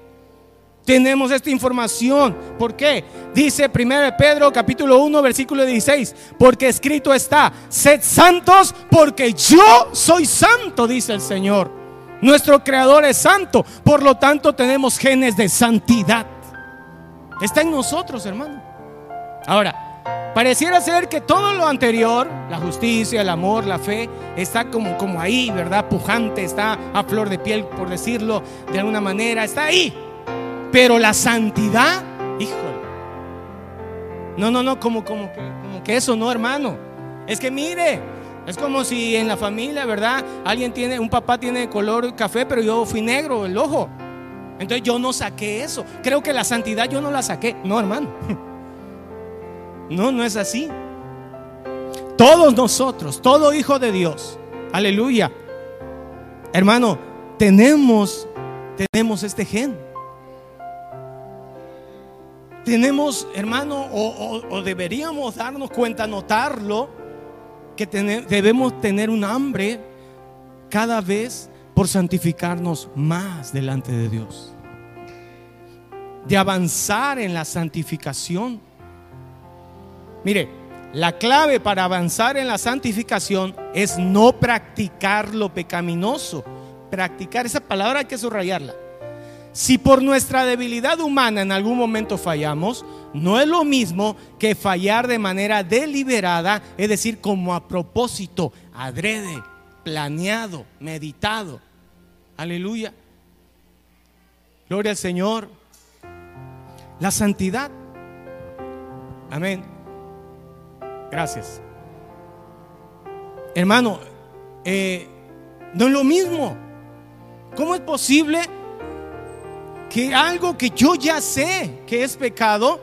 [SPEAKER 1] Tenemos esta información. ¿Por qué? Dice 1 Pedro capítulo 1 versículo 16. Porque escrito está, sed santos porque yo soy santo, dice el Señor. Nuestro creador es santo. Por lo tanto tenemos genes de santidad. Está en nosotros, hermano. Ahora, pareciera ser que todo lo anterior, la justicia, el amor, la fe, está como, como ahí, ¿verdad? Pujante, está a flor de piel, por decirlo de alguna manera, está ahí. Pero la santidad, híjole. No, no, no, como, que, como que eso no, hermano. Es que mire, es como si en la familia, ¿verdad? Alguien tiene, un papá tiene color café, pero yo fui negro, el ojo. Entonces yo no saqué eso. Creo que la santidad yo no la saqué. No, hermano. No, no es así. Todos nosotros, todo hijo de Dios, aleluya. Hermano, tenemos, tenemos este gen. Tenemos, hermano, o, deberíamos darnos cuenta, notarlo, que debemos tener un hambre cada vez por santificarnos más delante de Dios. De avanzar en la santificación. Mire, la clave para avanzar en la santificación es no practicar lo pecaminoso. Practicar esa palabra hay que subrayarla. Si por nuestra debilidad humana en algún momento fallamos, no es lo mismo que fallar de manera deliberada, es decir, como a propósito, adrede, planeado, meditado. Aleluya. Gloria al Señor. La santidad. Amén. Gracias. Hermano, eh, no es lo mismo. ¿Cómo es posible? que algo que yo ya sé que es pecado,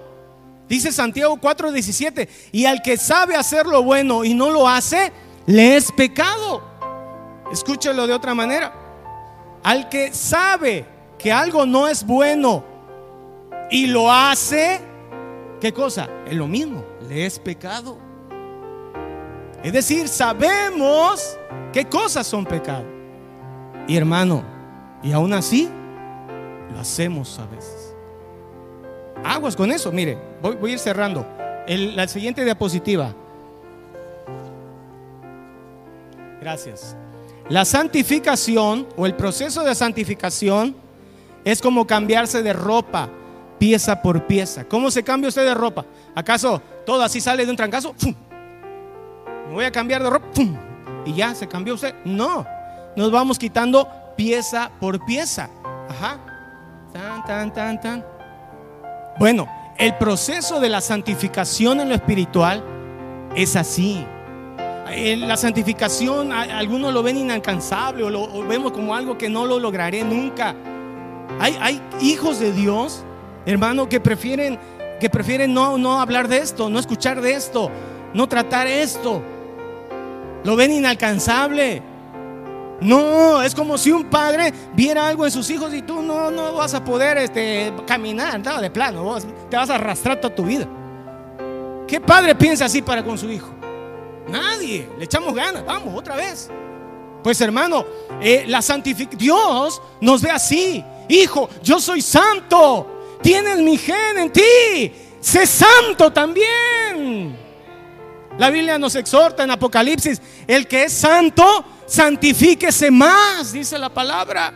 [SPEAKER 1] dice Santiago 4:17, y al que sabe hacer lo bueno y no lo hace, le es pecado. Escúchelo de otra manera. Al que sabe que algo no es bueno y lo hace, ¿qué cosa? Es lo mismo, le es pecado. Es decir, sabemos qué cosas son pecado. Y hermano, y aún así lo hacemos a veces. Aguas con eso, mire, voy, a ir cerrando. la siguiente diapositiva. Gracias. La santificación o el proceso de santificación es como cambiarse de ropa pieza por pieza. ¿Cómo se cambia usted de ropa? ¿Acaso todo así sale de un trancazo? Me voy a cambiar de ropa. Y ya se cambió usted. No, nos vamos quitando pieza por pieza. Ajá. Tan, tan, tan, tan. Bueno, el proceso de la santificación en lo espiritual es así. En la santificación, algunos lo ven inalcanzable o lo vemos como algo que no lo lograré nunca. Hay, hay hijos de Dios, hermano, que prefieren, que prefieren no, no hablar de esto, no escuchar de esto, no tratar esto. Lo ven inalcanzable. No, es como si un padre viera algo en sus hijos y tú no, no vas a poder este, caminar, no, de plano, te vas a arrastrar toda tu vida. ¿Qué padre piensa así para con su hijo? Nadie, le echamos ganas, vamos, otra vez. Pues hermano, eh, la santificación, Dios nos ve así, hijo, yo soy santo, tienes mi gen en ti, sé santo también. La Biblia nos exhorta en Apocalipsis, el que es santo, santifíquese más, dice la palabra.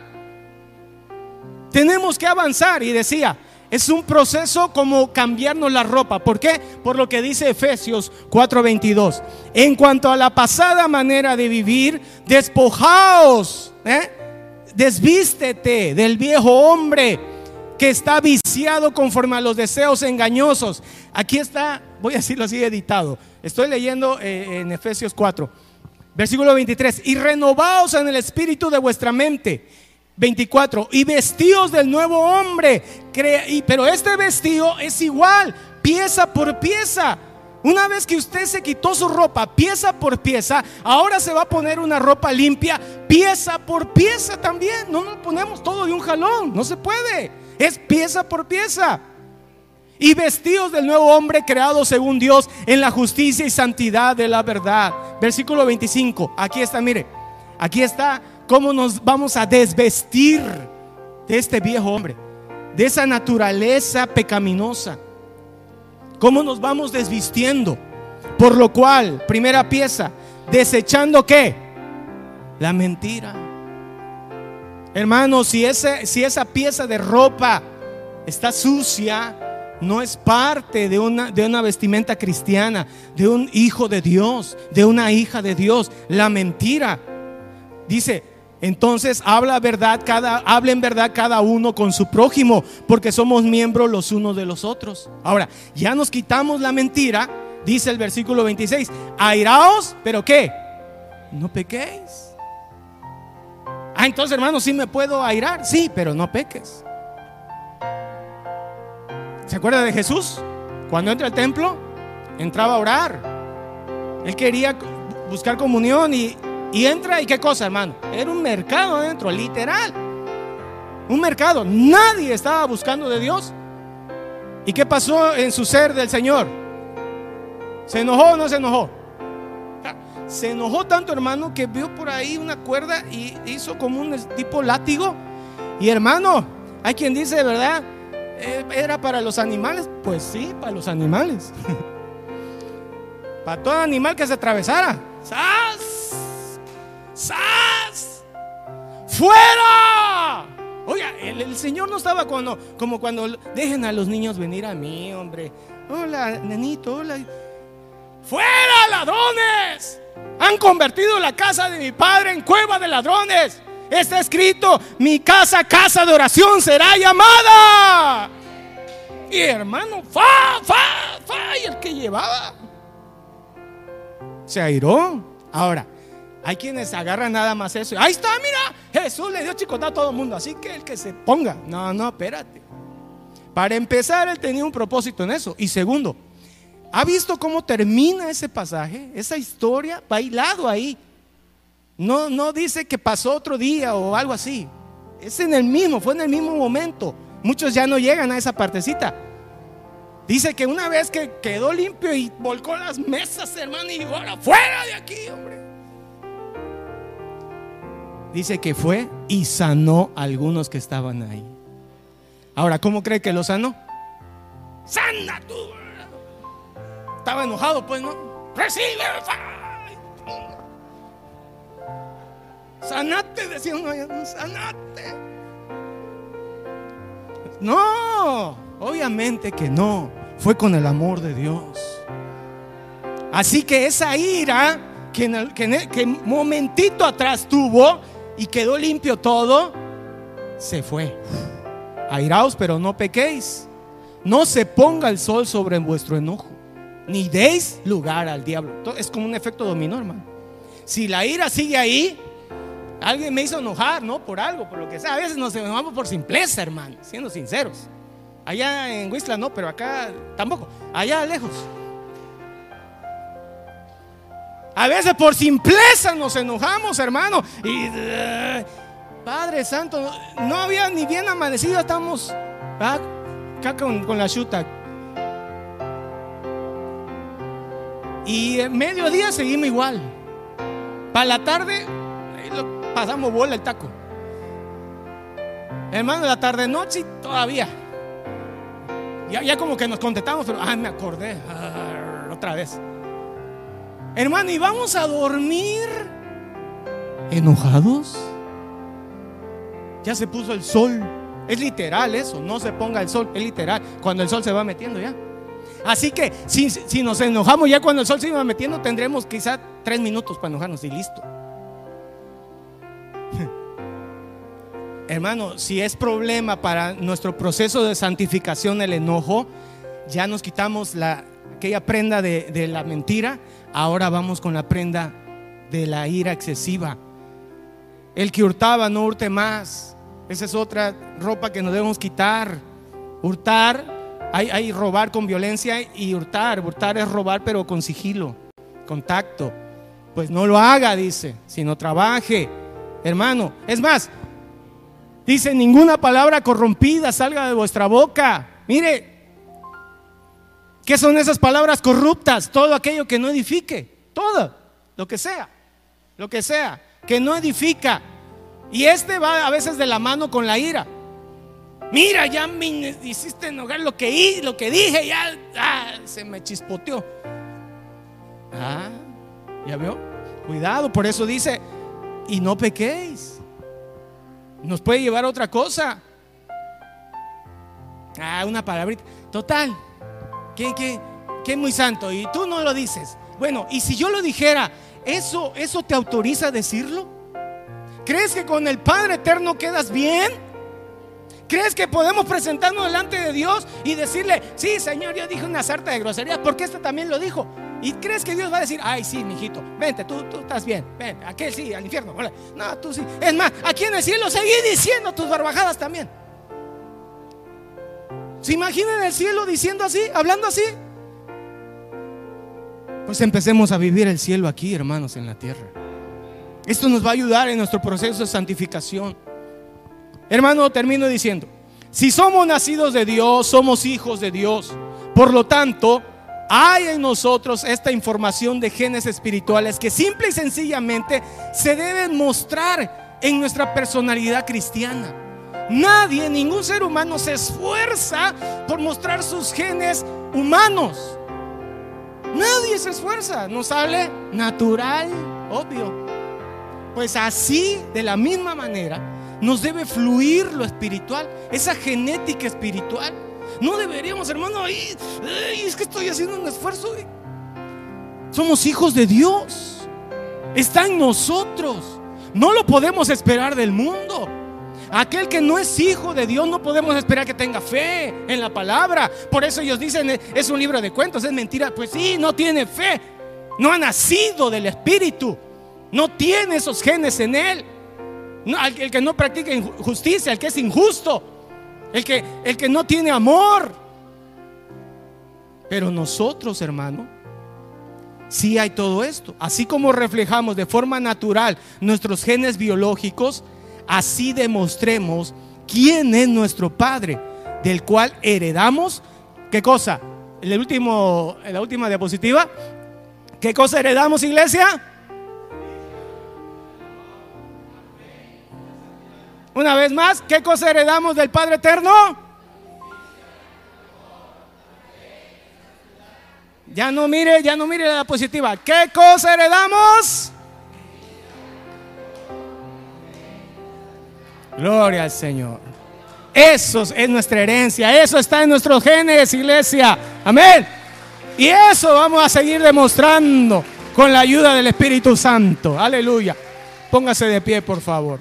[SPEAKER 1] Tenemos que avanzar y decía, es un proceso como cambiarnos la ropa. ¿Por qué? Por lo que dice Efesios 4:22. En cuanto a la pasada manera de vivir, despojaos, ¿eh? desvístete del viejo hombre que está viciado conforme a los deseos engañosos. Aquí está, voy a decirlo así editado. Estoy leyendo eh, en Efesios 4. Versículo 23. Y renovaos en el espíritu de vuestra mente. 24. Y vestidos del nuevo hombre. pero este vestido es igual, pieza por pieza. Una vez que usted se quitó su ropa pieza por pieza, ahora se va a poner una ropa limpia pieza por pieza también. No nos ponemos todo de un jalón, no se puede. Es pieza por pieza. Y vestidos del nuevo hombre creado según Dios en la justicia y santidad de la verdad. Versículo 25. Aquí está, mire. Aquí está cómo nos vamos a desvestir de este viejo hombre, de esa naturaleza pecaminosa. ¿Cómo nos vamos desvistiendo? Por lo cual, primera pieza, desechando qué? La mentira. Hermanos, si, si esa pieza de ropa está sucia, no es parte de una, de una vestimenta cristiana, de un hijo de Dios, de una hija de Dios. La mentira. Dice, entonces habla verdad cada, hablen verdad cada uno con su prójimo, porque somos miembros los unos de los otros. Ahora, ya nos quitamos la mentira, dice el versículo 26, airaos, pero ¿qué? No pequéis. Ah, entonces hermano, sí me puedo airar, sí, pero no peques. ¿Se acuerda de Jesús? Cuando entra al templo, entraba a orar. Él quería buscar comunión y y entra y qué cosa, hermano. Era un mercado adentro, literal. Un mercado. Nadie estaba buscando de Dios. ¿Y qué pasó en su ser del Señor? ¿Se enojó o no se enojó? Se enojó tanto, hermano, que vio por ahí una cuerda y hizo como un tipo látigo. Y hermano, hay quien dice, ¿verdad? Eh, ¿Era para los animales? Pues sí, para los animales. para todo animal que se atravesara. ¡Sas! ¡Sas! ¡Fuera! Oiga, el, Señor no estaba cuando, como cuando dejen a los niños venir a mí, hombre. Hola, nenito, hola. ¡Fuera, ladrones! Han convertido la casa de mi padre en cueva de ladrones. Está escrito, mi casa, casa de oración será llamada. Y hermano, fa, fa, fa, y el que llevaba se airó. Ahora, hay quienes agarran nada más eso. Ahí está, mira, Jesús le dio chicotá a todo el mundo. Así que el que se ponga. No, no, espérate. Para empezar, él tenía un propósito en eso. Y segundo, ¿ha visto cómo termina ese pasaje? Esa historia bailado ahí. No, no dice que pasó otro día o algo así. Es en el mismo, fue en el mismo momento. Muchos ya no llegan a esa partecita. Dice que una vez que quedó limpio y volcó las mesas, hermano, y ahora fuera de aquí, hombre dice que fue y sanó a algunos que estaban ahí. Ahora, ¿cómo cree que lo sanó? Sana tú. Estaba enojado, pues, ¿no? Recibe. Sanate, decía uno, sanate. No, obviamente que no. Fue con el amor de Dios. Así que esa ira que, que, que momentito atrás tuvo, y quedó limpio todo, se fue. Airaos, pero no pequéis. No se ponga el sol sobre vuestro enojo, ni deis lugar al diablo. Es como un efecto dominó, hermano. Si la ira sigue ahí, alguien me hizo enojar, ¿no? Por algo, por lo que sea. A veces nos enojamos por simpleza, hermano, siendo sinceros. Allá en Huistla no, pero acá tampoco. Allá lejos. A veces por simpleza nos enojamos, hermano. Y Padre Santo, no había ni bien amanecido, estamos acá con, la chuta. Y en mediodía seguimos igual. Para la tarde pasamos bola el taco. Hermano, la tarde noche todavía. Ya, ya como que nos contestamos, pero ay, me acordé ah, otra vez. Hermano, ¿y vamos a dormir enojados? Ya se puso el sol. Es literal eso, no se ponga el sol, es literal. Cuando el sol se va metiendo ya. Así que si, si nos enojamos ya cuando el sol se va metiendo, tendremos quizá tres minutos para enojarnos y listo. Hermano, si es problema para nuestro proceso de santificación el enojo, ya nos quitamos la, aquella prenda de, la mentira, Ahora vamos con la prenda de la ira excesiva. El que hurtaba no hurte más. Esa es otra ropa que nos debemos quitar. Hurtar hay, hay robar con violencia y hurtar. Hurtar es robar pero con sigilo, contacto. Pues no lo haga, dice, sino trabaje. Hermano, es más, dice, ninguna palabra corrompida salga de vuestra boca. Mire, ¿qué son esas palabras corruptas? Todo aquello que no edifique, todo, lo que sea, lo que sea, que no edifica. Y este va a veces de la mano con la ira. Mira, ya me hiciste enojar lo que, lo que dije, ya ah, se me chispoteó. Ah, ¿ya veo? Cuidado, por eso dice, y no pequéis. Nos puede llevar a otra cosa. Ah, una palabrita. Total, que es muy santo y tú no lo dices. Bueno, y si yo lo dijera, ¿eso, eso te autoriza a decirlo? ¿Crees que con el Padre Eterno quedas bien? ¿Crees que podemos presentarnos delante de Dios y decirle, sí, Señor, yo dije una sarta de groserías porque este también lo dijo? ¿Y crees que Dios va a decir, ay, sí, mijito, vente, tú, tú estás bien, ven, aquel sí, al infierno? No, tú sí. Es más, aquí en el cielo seguí diciendo tus barbajadas también. ¿Se imaginan el cielo diciendo así, hablando así? Pues empecemos a vivir el cielo aquí, hermanos, en la tierra. Esto nos va a ayudar en nuestro proceso de santificación. Hermano, termino diciendo, si somos nacidos de Dios, somos hijos de Dios. Por lo tanto, hay en nosotros esta información de genes espirituales que simple y sencillamente se deben mostrar en nuestra personalidad cristiana. Nadie, ningún ser humano se esfuerza por mostrar sus genes humanos. Nadie se esfuerza, nos sale natural, obvio. Pues así, de la misma manera, nos debe fluir lo espiritual, esa genética espiritual. No deberíamos, hermano, ahí, es que estoy haciendo un esfuerzo. Somos hijos de Dios. Está en nosotros. No lo podemos esperar del mundo. Aquel que no es hijo de Dios no podemos esperar que tenga fe en la palabra. Por eso ellos dicen, es un libro de cuentos, es mentira. Pues sí, no tiene fe. No ha nacido del Espíritu. No tiene esos genes en él. el que no practica injusticia, el que es injusto, el que, el que no tiene amor. Pero nosotros, hermano, sí hay todo esto. Así como reflejamos de forma natural nuestros genes biológicos, así demostremos quién es nuestro Padre, del cual heredamos, ¿qué cosa? El la última diapositiva, ¿qué cosa heredamos, iglesia? Una vez más, ¿qué cosa heredamos del Padre Eterno? Ya no mire, ya no mire la positiva. ¿Qué cosa heredamos? Gloria al Señor. Eso es nuestra herencia, eso está en nuestros genes, iglesia. Amén. Y eso vamos a seguir demostrando con la ayuda del Espíritu Santo. Aleluya. Póngase de pie, por favor.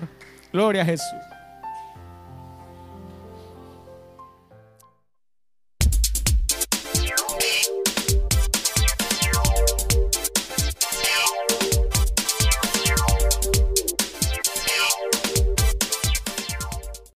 [SPEAKER 1] Gloria a Jesús.